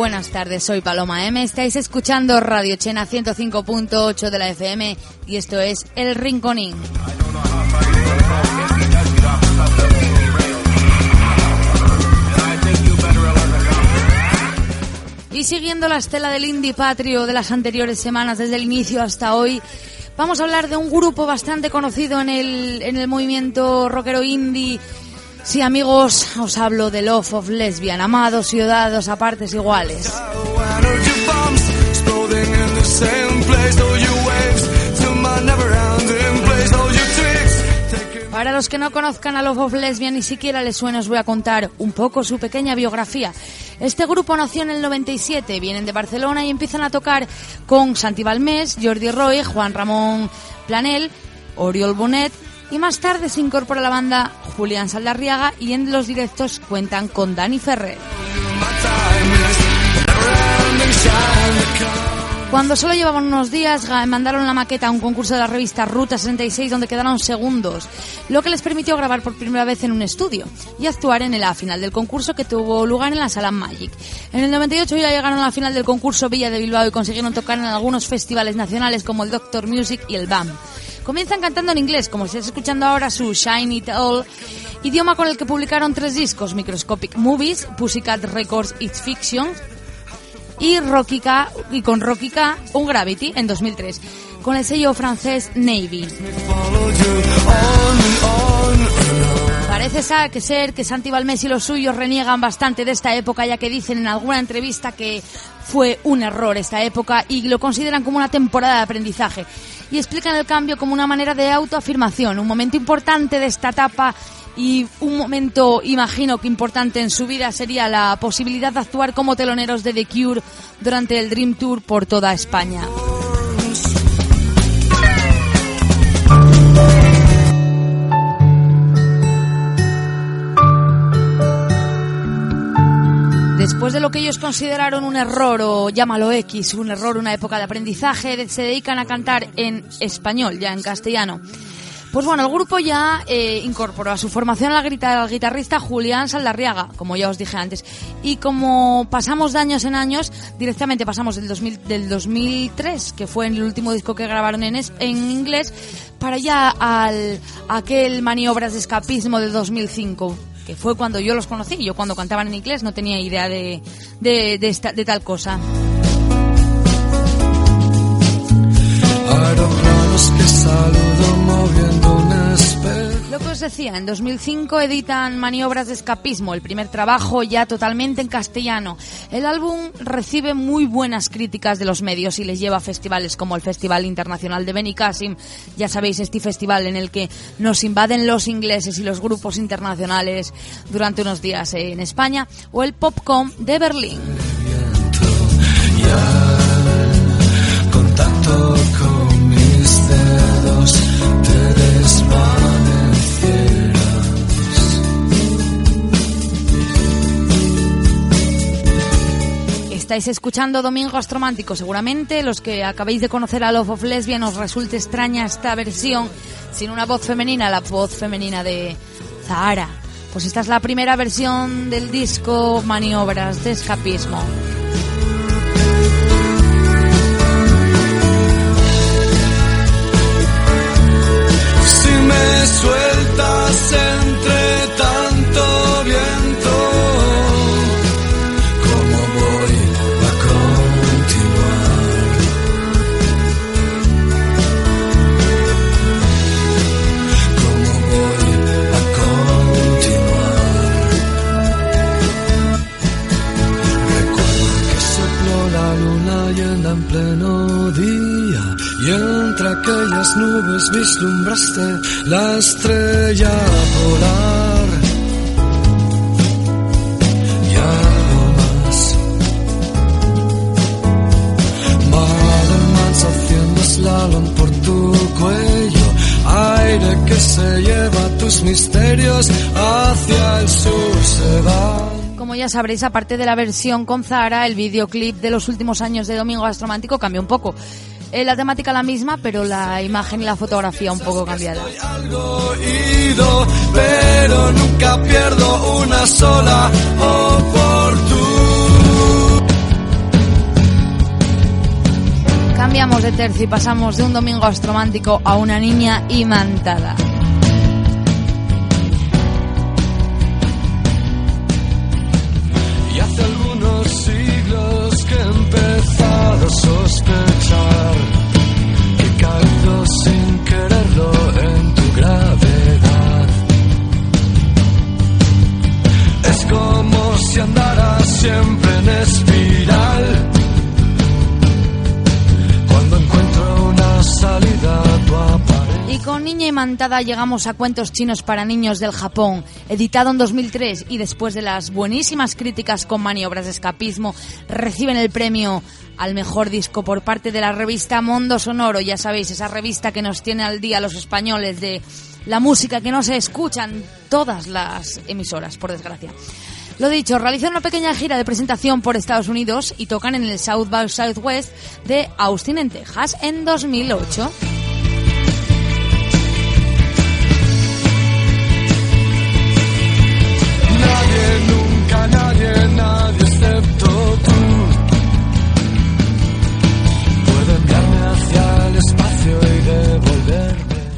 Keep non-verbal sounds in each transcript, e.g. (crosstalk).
Buenas tardes, soy Paloma M. Estáis escuchando Radio Chena 105.8 de la FM y esto es El Rinconín. Y siguiendo la estela del indie patrio de las anteriores semanas, desde el inicio hasta hoy, vamos a hablar de un grupo bastante conocido en el, en el movimiento rockero indie Sí, amigos, os hablo de Love of Lesbian, amados y odiados a partes iguales. Para los que no conozcan a Love of Lesbian ni siquiera les suena, os voy a contar un poco su pequeña biografía. Este grupo nació en el 97, vienen de Barcelona y empiezan a tocar con Santi Balmés, Jordi Roy, Juan Ramón Planel, Oriol Bonet y más tarde se incorpora a la banda Julián Saldarriaga y en los directos cuentan con Dani Ferrer. Cuando solo llevaban unos días, mandaron la maqueta a un concurso de la revista Ruta 66 donde quedaron segundos, lo que les permitió grabar por primera vez en un estudio y actuar en la final del concurso que tuvo lugar en la Sala Magic. En el 98 ya llegaron a la final del concurso Villa de Bilbao y consiguieron tocar en algunos festivales nacionales como el Doctor Music y el BAM. Comienzan cantando en inglés, como estás escuchando ahora su Shine It All, idioma con el que publicaron tres discos, Microscopic Movies, Pussycat Records It's Fiction y, Rocky y con Rocky un Gravity en 2003, con el sello francés Navy. Parece ser que Santi Balmés y los suyos reniegan bastante de esta época, ya que dicen en alguna entrevista que fue un error esta época y lo consideran como una temporada de aprendizaje y explican el cambio como una manera de autoafirmación, un momento importante de esta etapa y un momento, imagino que importante en su vida sería la posibilidad de actuar como teloneros de The Cure durante el Dream Tour por toda España. Después de lo que ellos consideraron un error o llámalo X, un error, una época de aprendizaje, se dedican a cantar en español, ya en castellano. Pues bueno, el grupo ya eh, incorporó a su formación al, guitarrista Julián Saldarriaga, como ya os dije antes. Y como pasamos de años en años, directamente pasamos del, 2000, del 2003, que fue el último disco que grabaron en, en inglés, para ya al aquel maniobras de escapismo de 2005 fue cuando yo los conocí. Yo cuando cantaban en inglés no tenía idea de, de, de, tal cosa. Lo que os decía, en 2005 editan Maniobras de Escapismo, el primer trabajo ya totalmente en castellano. El álbum recibe muy buenas críticas de los medios y les lleva a festivales como el Festival Internacional de Benicassim, ya sabéis, este festival en el que nos invaden los ingleses y los grupos internacionales durante unos días en España, o el Popcom de Berlín. Estáis escuchando Domingo Astromántico. Seguramente los que acabéis de conocer a Love of Lesbian os resulte extraña esta versión sin una voz femenina, la voz femenina de Zahara. Pues esta es la primera versión del disco Maniobras de Escapismo. Vislumbraste la estrella polar. Y algo más. Madelmans haciendo slalom por tu cuello. Aire que se lleva tus misterios hacia el sur se va. Como ya sabréis, aparte de la versión con Zara, el videoclip de los últimos años de Domingo Astromántico cambió un poco. Eh, la temática la misma, pero la imagen y la fotografía un poco cambiada. Algo ido, pero nunca pierdo una sola oportunidad. Cambiamos de tercio y pasamos de un domingo astromántico a una niña imantada. Siempre en espiral. Cuando encuentro una salida, tú apareces. Y con Niña Imantada llegamos a Cuentos Chinos para Niños del Japón, editado en 2003 y después de las buenísimas críticas con maniobras de escapismo, reciben el premio al mejor disco por parte de la revista Mundo Sonoro, ya sabéis, esa revista que nos tiene al día los españoles de la música que no se escuchan todas las emisoras, por desgracia. Lo dicho, realizan una pequeña gira de presentación por Estados Unidos y tocan en el South by Southwest de Austin, en Texas, en 2008. Nadie, nunca nadie, nadie excepto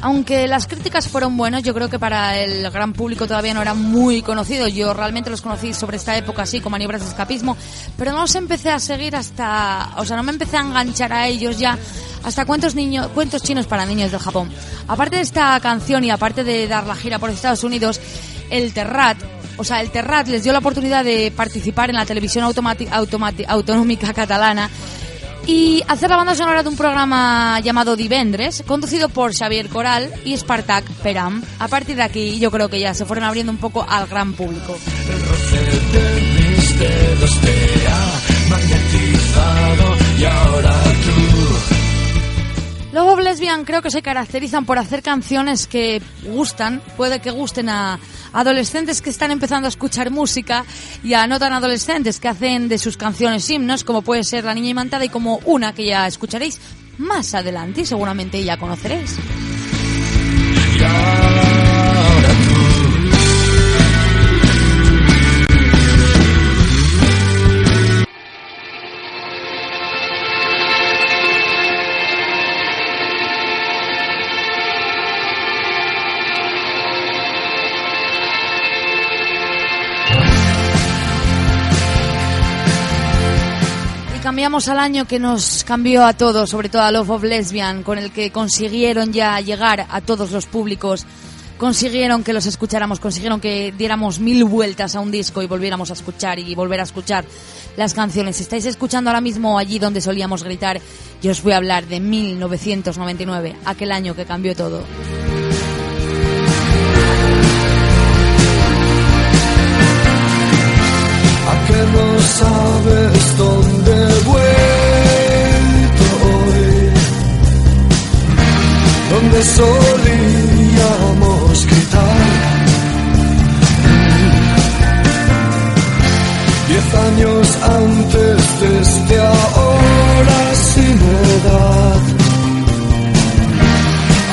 Aunque las críticas fueron buenas, yo creo que para el gran público todavía no eran muy conocidos. Yo realmente los conocí sobre esta época así, con maniobras de escapismo, pero no los empecé a seguir hasta, o sea, no me empecé a enganchar a ellos ya hasta cuentos niños, cuentos chinos para niños del Japón. Aparte de esta canción y aparte de dar la gira por Estados Unidos, el Terrat, o sea, el Terrat les dio la oportunidad de participar en la televisión autonómica catalana y hacer la banda sonora de un programa llamado Divendres, conducido por Xavier Coral y Spartak Peram. A partir de aquí yo creo que ya se fueron abriendo un poco al gran público. El roce de mis dedos te ha magnetizado y ahora tú. Luego Lesbian creo que se caracterizan por hacer canciones que gustan, puede que gusten a adolescentes que están empezando a escuchar música y a no tan adolescentes que hacen de sus canciones himnos, como puede ser La Niña Imantada y como una que ya escucharéis más adelante y seguramente ya conoceréis. Al año que nos cambió a todos, sobre todo a Love of Lesbian, con el que consiguieron ya llegar a todos los públicos, consiguieron que los escucháramos, consiguieron que diéramos mil vueltas a un disco y volviéramos a escuchar y volver a escuchar las canciones. Estáis escuchando ahora mismo allí donde solíamos gritar, yo os voy a hablar de 1999, aquel año que cambió todo. No sabes dónde he vuelto hoy? Donde solíamos gritar. Diez años antes desde ahora sin edad.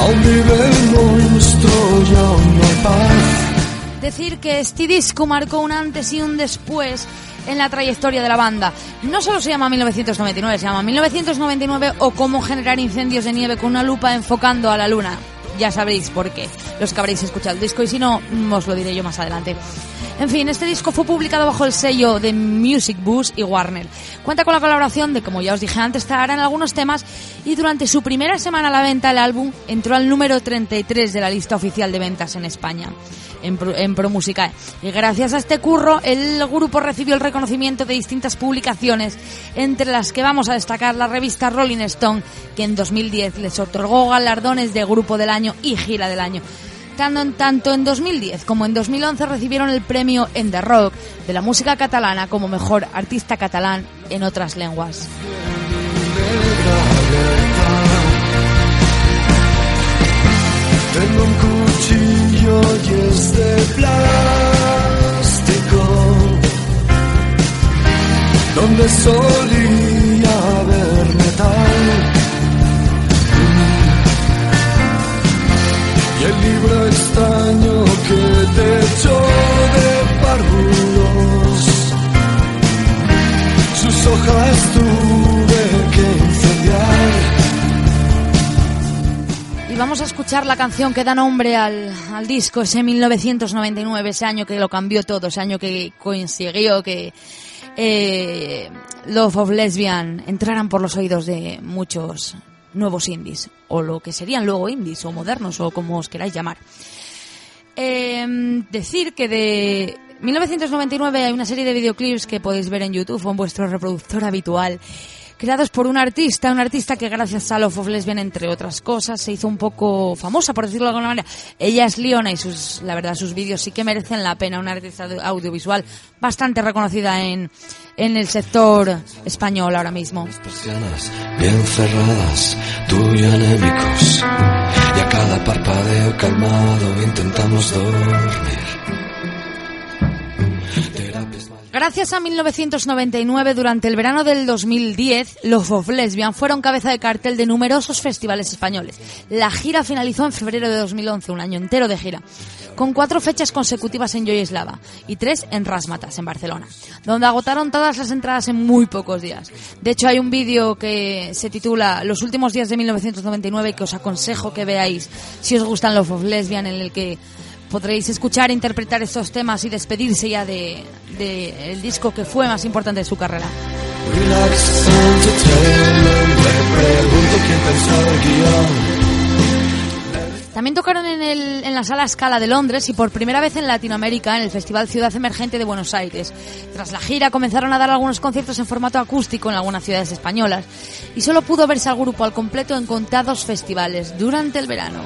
Aún vive el monstruo y aún no hay paz. Decir que este disco marcó un antes y un después en la trayectoria de la banda. No solo se llama 1999, se llama 1999 o cómo generar incendios de nieve con una lupa enfocando a la luna. Ya sabréis por qué, los que habréis escuchado el disco y si no, os lo diré yo más adelante. En fin, este disco fue publicado bajo el sello de Music Bus y Warner. Cuenta con la colaboración de, como ya os dije antes, Zahara en algunos temas y durante su primera semana a la venta el álbum entró al número 33 de la lista oficial de ventas en España en, Pro- en. Y gracias a este curro, el grupo recibió el reconocimiento de distintas publicaciones, entre las que vamos a destacar la revista Rolling Stone, que en 2010 les otorgó galardones de Grupo del Año y Gira del Año. Tanto en, tanto en 2010 como en 2011 recibieron el premio en The Rock de la música catalana como mejor artista catalán en otras lenguas. Tengo un cuchillo y es de plástico Donde solía haber metal Y vamos a escuchar la canción que da nombre al, al disco, ese 1999, ese año que lo cambió todo, ese año que consiguió que eh, Love of Lesbian entraran por los oídos de muchos nuevos indies, o lo que serían luego indies, o modernos, o como os queráis llamar. Eh, decir que de 1999 hay una serie de videoclips que podéis ver en YouTube o en vuestro reproductor habitual, creados por una artista, una artista que gracias a Love of Lesbian, entre otras cosas, se hizo un poco famosa, por decirlo de alguna manera. Ella es Leona y sus, la verdad, sus vídeos sí que merecen la pena, una artista audiovisual bastante reconocida en, en el sector español ahora mismo. bien cerradas, tú y anémicos. Y a cada parpadeo calmado intentamos dormir. Gracias a 1999, durante el verano del 2010, Love of Lesbian fueron cabeza de cartel de numerosos festivales españoles. La gira finalizó en febrero de 2011, un año entero de gira, con cuatro fechas consecutivas en Joyeslava y tres en Rasmatas, en Barcelona, donde agotaron todas las entradas en muy pocos días. De hecho, hay un vídeo que se titula Los últimos días de 1999 que os aconsejo que veáis si os gustan Love of Lesbian, en el que podréis escuchar e interpretar estos temas y despedirse ya de, de el disco que fue más importante de su carrera. Relax. También tocaron en, el, en la sala Scala de Londres y por primera vez en Latinoamérica en el Festival Ciudad Emergente de Buenos Aires. Tras la gira comenzaron a dar algunos conciertos en formato acústico en algunas ciudades españolas y solo pudo verse al grupo al completo en contados festivales durante el verano.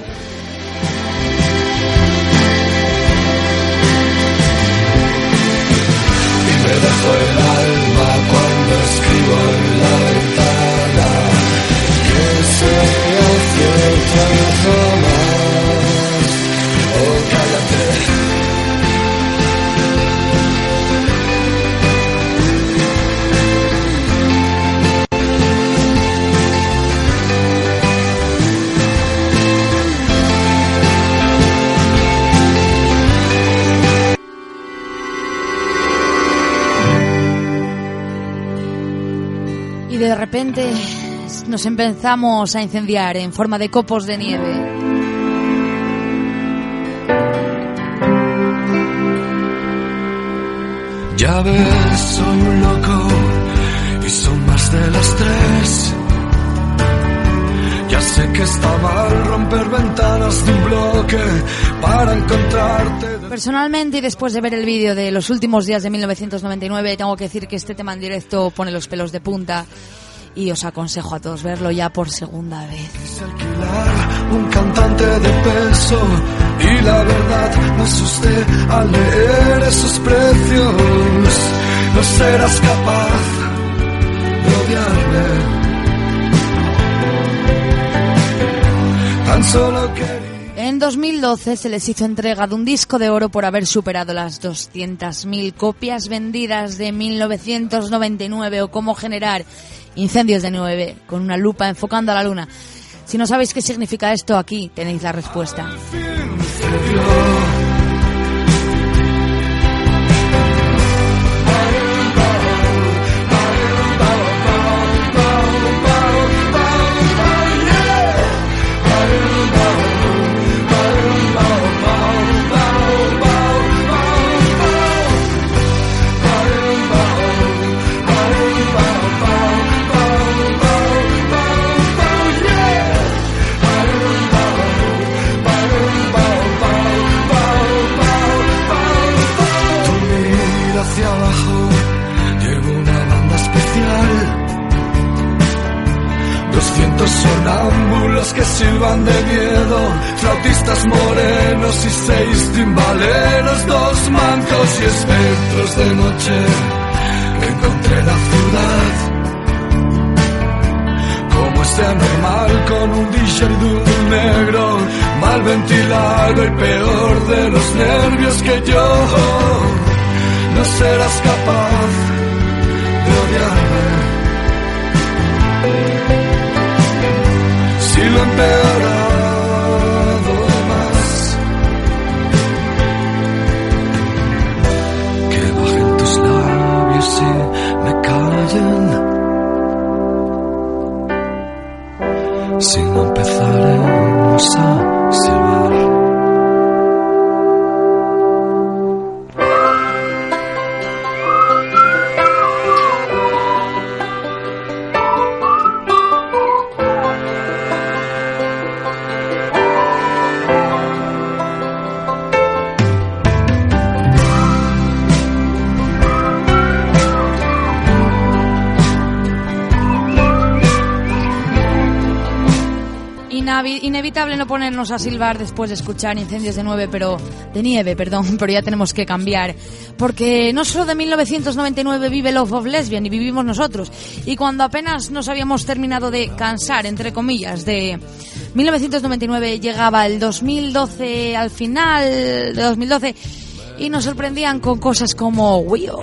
Nos empezamos a incendiar en forma de copos de nieve. Ya ves, soy un loco y son más de las tres. Ya sé que está mal romper ventanas de un bloque para encontrarte. Personalmente y después de ver el vídeo de los últimos días de 1999, tengo que decir que este tema en directo pone los pelos de punta y os aconsejo a todos verlo ya por segunda vez. Quise alquilar un cantante de peso y la verdad me asusté al leer esos precios. No serás capaz de odiarme. Tan solo quería. En 2012 se les hizo entrega de un disco de oro por haber superado las 200.000 copias vendidas de 1999 o cómo generar incendios de nieve con una lupa enfocando a la luna. Si no sabéis qué significa esto, aquí tenéis la respuesta. Ventilado y peor de los nervios que yo, no serás capaz de odiarme. lo empeorado más. Que bajen tus labios y me callen. Si no empezaremos a inevitable no ponernos a silbar después de escuchar incendios de nieve, pero de nieve, perdón, (laughs) pero ya tenemos que cambiar, porque no solo de 1999 vive Love of Lesbian y vivimos nosotros, y cuando apenas nos habíamos terminado de cansar, entre comillas, de 1999 llegaba el 2012 al final de 2012 y nos sorprendían con cosas como Wio.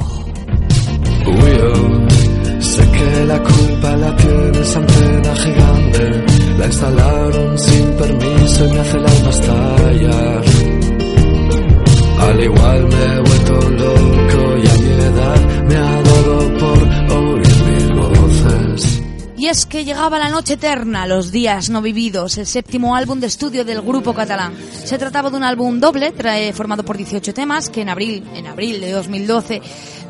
La culpa la tienes antena gigante la instalaron sin permiso y me hace el alma estallar. Al igual me he vuelto loco y a mi edad me ha dado por. Y es que llegaba la noche eterna, los días no vividos, el séptimo álbum de estudio del grupo catalán. Se trataba de un álbum doble, formado por 18 temas, que en abril, en abril de 2012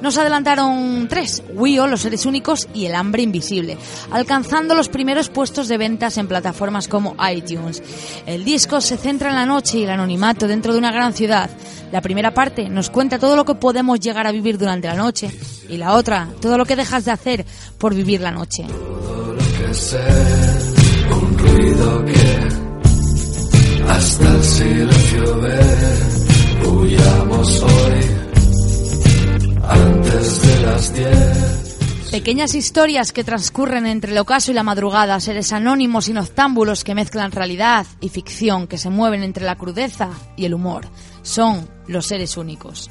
nos adelantaron tres, Wio, Los Seres Únicos y El Hambre Invisible, alcanzando los primeros puestos de ventas en plataformas como iTunes. El disco se centra en la noche y el anonimato dentro de una gran ciudad. La primera parte nos cuenta todo lo que podemos llegar a vivir durante la noche y la otra, todo lo que dejas de hacer por vivir la noche. Un ruido que hasta el silencio ve, huyamos hoy antes de las diez. Pequeñas historias que transcurren entre el ocaso y la madrugada, seres anónimos y noctámbulos que mezclan realidad y ficción, que se mueven entre la crudeza y el humor. Son los seres únicos.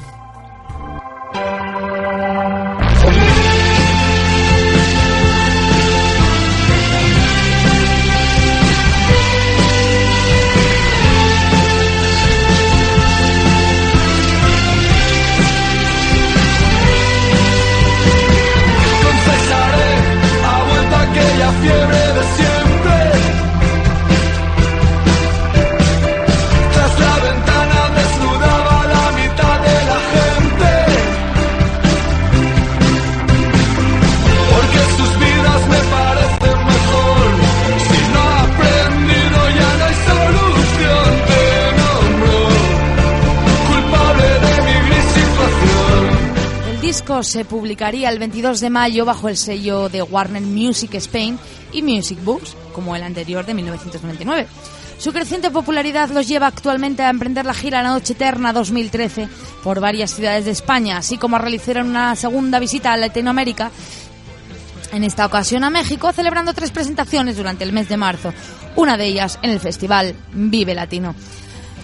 Se publicaría el 22 de mayo bajo el sello de Warner Music Spain y Music Books, como el anterior de 1999. Su creciente popularidad los lleva actualmente a emprender la gira La Noche Eterna 2013 por varias ciudades de España, así como a realizar una segunda visita a Latinoamérica, en esta ocasión a México, celebrando tres presentaciones durante el mes de marzo, una de ellas en el festival Vive Latino.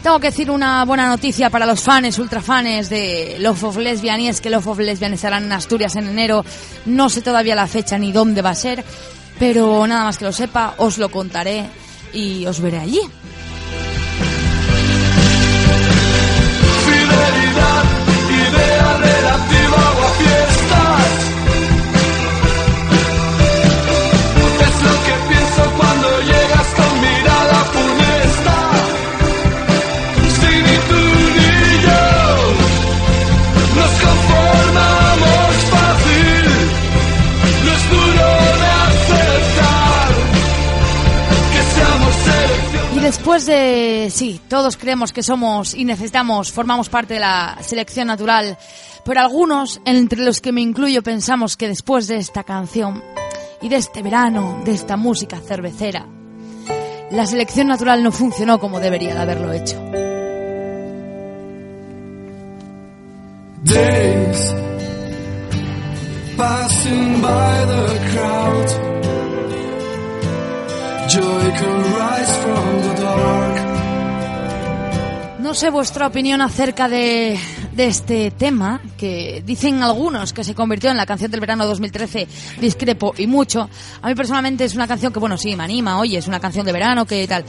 Tengo que decir una buena noticia para los fans, ultrafanes de Love of Lesbian, y es que Love of Lesbian estarán en Asturias en enero. No sé todavía la fecha ni dónde va a ser, pero nada más que lo sepa, os lo contaré y os veré allí. Después de, sí, todos creemos que somos y necesitamos, formamos parte de la selección natural, pero algunos, entre los que me incluyo, pensamos que después de esta canción y de este verano, de esta música cervecera, la selección natural no funcionó como debería de haberlo hecho. Days passing by the crowd. No sé vuestra opinión acerca de, de este tema, que dicen algunos que se convirtió en la canción del verano 2013, discrepo y mucho. A mí personalmente es una canción que, bueno, sí, me anima, oye, es una canción de verano, que tal.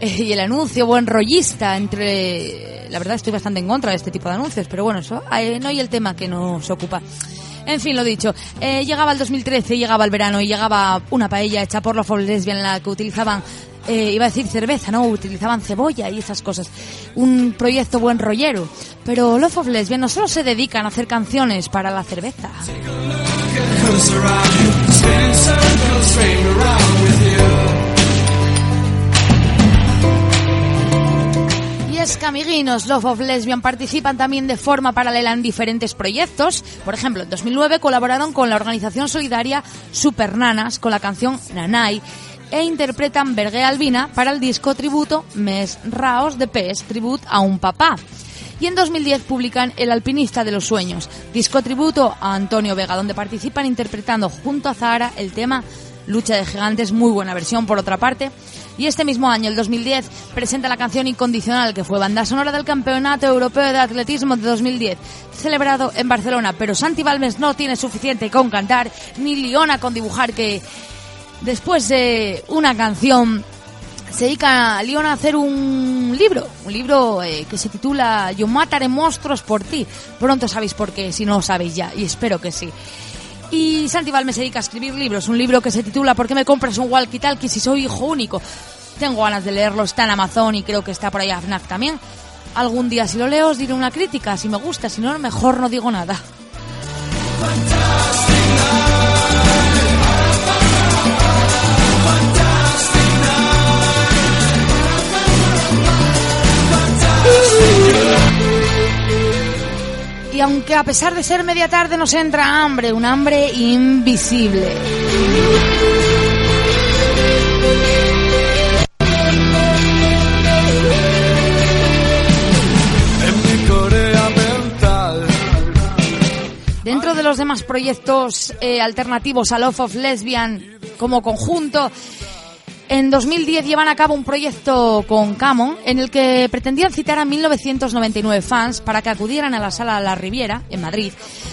Eh, y el anuncio buen rollista entre... La verdad estoy bastante en contra de este tipo de anuncios, pero bueno, eso eh, no hay el tema que nos ocupa. En fin, lo dicho, eh, llegaba el 2013, llegaba el verano y llegaba una paella hecha por los lesbian en la que utilizaban eh, iba a decir cerveza, ¿no? Utilizaban cebolla y esas cosas. Un proyecto buen rollero. Pero Love of Lesbian no solo se dedican a hacer canciones para la cerveza. Es que, amiguinos, Love of Lesbian participan también de forma paralela en diferentes proyectos. Por ejemplo, en 2009 colaboraron con la organización solidaria Supernanas con la canción Nanay e interpretan Bergue Albina para el disco tributo Mes Raos de Pes, Tribut a un papá. Y en 2010 publican El alpinista de los sueños, disco tributo a Antonio Vega, donde participan interpretando junto a Zahara el tema Lucha de Gigantes, muy buena versión por otra parte. Y este mismo año, el 2010, presenta la canción Incondicional, que fue banda sonora del Campeonato Europeo de Atletismo de 2010, celebrado en Barcelona. Pero Santi Balmes no tiene suficiente con cantar, ni Liona con dibujar, que después de una canción, se dedica a a hacer un libro, un libro eh, que se titula Yo mataré monstruos por ti. Pronto sabéis por qué, si no lo sabéis ya, y espero que sí. Y Santi Valme se dedica a escribir libros, un libro que se titula ¿Por qué me compras un walkie-talkie si soy hijo único? Tengo ganas de leerlo, está en Amazon y creo que está por ahí FNAC también. Algún día si lo leo os diré una crítica, si me gusta, si no, mejor no digo nada. Y aunque a pesar de ser media tarde nos entra hambre, un hambre invisible. Dentro de los demás proyectos eh, alternativos a Love of Lesbian como conjunto, en 2010 llevan a cabo un proyecto con Camon en el que pretendían citar a 1999 fans para que acudieran a la sala La Riviera, en Madrid,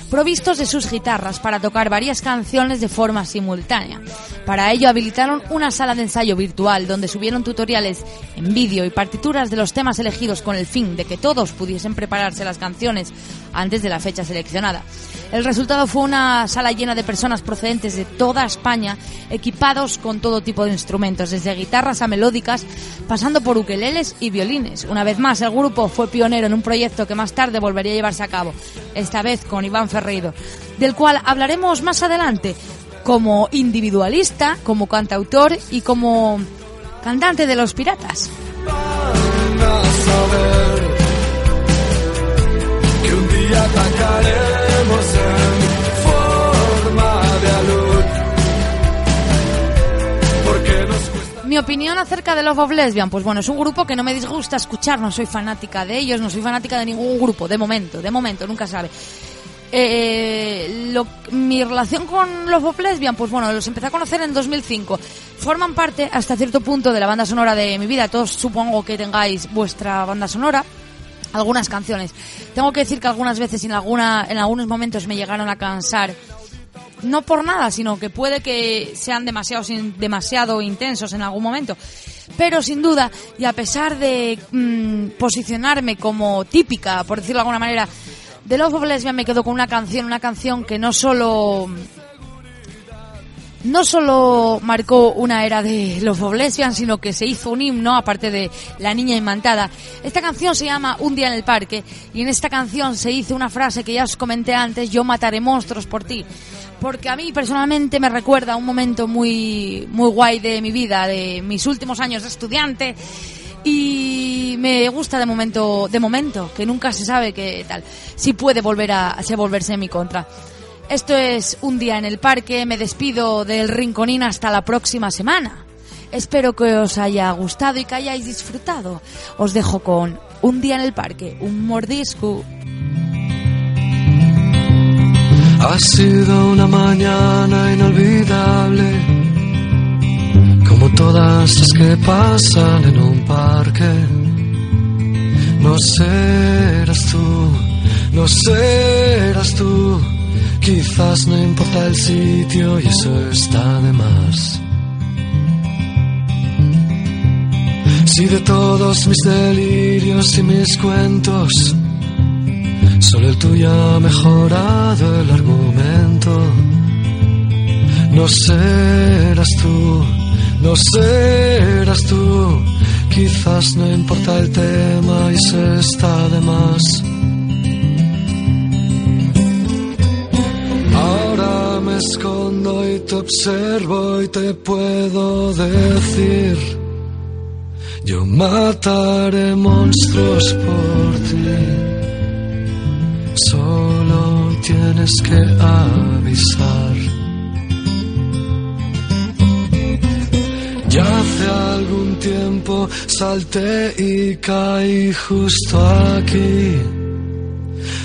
provistos de sus guitarras para tocar varias canciones de forma simultánea. Para ello habilitaron una sala de ensayo virtual donde subieron tutoriales en vídeo y partituras de los temas elegidos con el fin de que todos pudiesen prepararse las canciones antes de la fecha seleccionada. El resultado fue una sala llena de personas procedentes de toda España, equipados con todo tipo de instrumentos, desde guitarras a melódicas, pasando por ukeleles y violines. Una vez más, el grupo fue pionero en un proyecto que más tarde volvería a llevarse a cabo, esta vez con Iván Ferreiro, del cual hablaremos más adelante, como individualista, como cantautor y como cantante de los piratas. Mi opinión acerca de Love of Lesbian, pues bueno, es un grupo que no me disgusta escuchar, no soy fanática de ellos, no soy fanática de ningún grupo, de momento, de momento, nunca sabe. Eh, lo- mi relación con Love of Lesbian, pues bueno, los empecé a conocer en 2005. Forman parte hasta cierto punto de la banda sonora de mi vida. Todos supongo que tengáis vuestra banda sonora. Algunas canciones. Tengo que decir que algunas veces en, alguna, en algunos momentos me llegaron a cansar no por nada, sino que puede que sean demasiado, demasiado intensos en algún momento. Pero sin duda, y a pesar de mm, posicionarme como típica, por decirlo de alguna manera, de Love of Lesbian me quedo con una canción, una canción que no solo no solo marcó una era de Love of Lesbian, sino que se hizo un himno, aparte de La Niña Imantada. Esta canción se llama Un día en el parque, y en esta canción se hizo una frase que ya os comenté antes, yo mataré monstruos por ti. Porque a mí personalmente me recuerda un momento muy, muy guay de mi vida, de mis últimos años de estudiante, y me gusta de momento, de momento, que nunca se sabe qué tal, si puede volver a, a volverse en mi contra. Esto es un día en el parque. Me despido del Rinconín hasta la próxima semana. Espero que os haya gustado y que hayáis disfrutado. Os dejo con Un día en el parque, un mordisco. Ha sido una mañana inolvidable, como todas las que pasan en un parque. No serás tú, no serás tú, quizás no importa el sitio y eso está de más. Si de todos mis delirios y mis cuentos, Solo el tuyo ha mejorado el argumento. No serás tú, no serás tú. Quizás no importa el tema y se está de más. Escondo y te observo y te puedo decir. Yo mataré monstruos por ti. Solo tienes que avisar. Ya hace algún tiempo salté y caí justo aquí.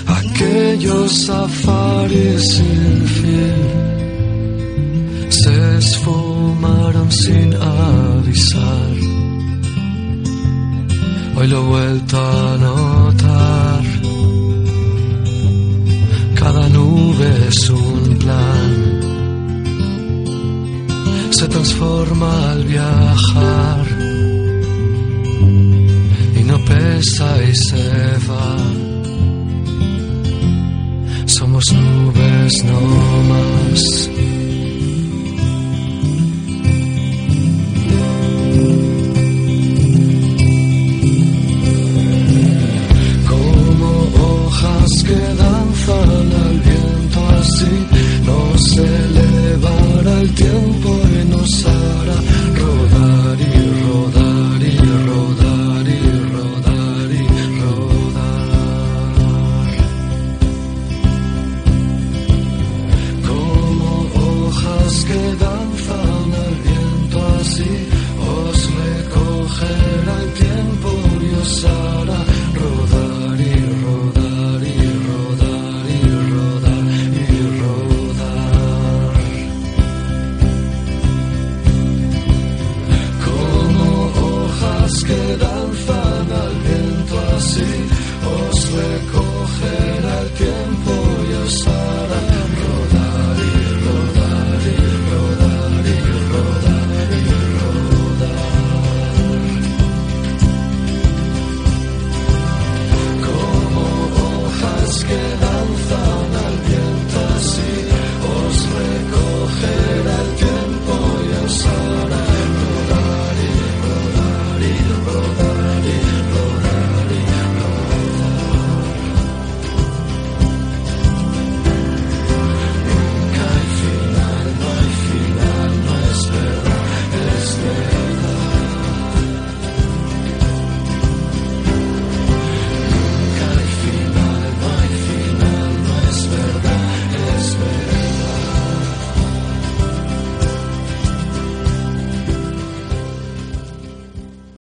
Aquellos safaris sin fin se esfumaron sin avisar. Hoy lo he vuelto a notar cada nube es un plan. Se transforma al viajar y no pesa y se va. Somos nubes no más.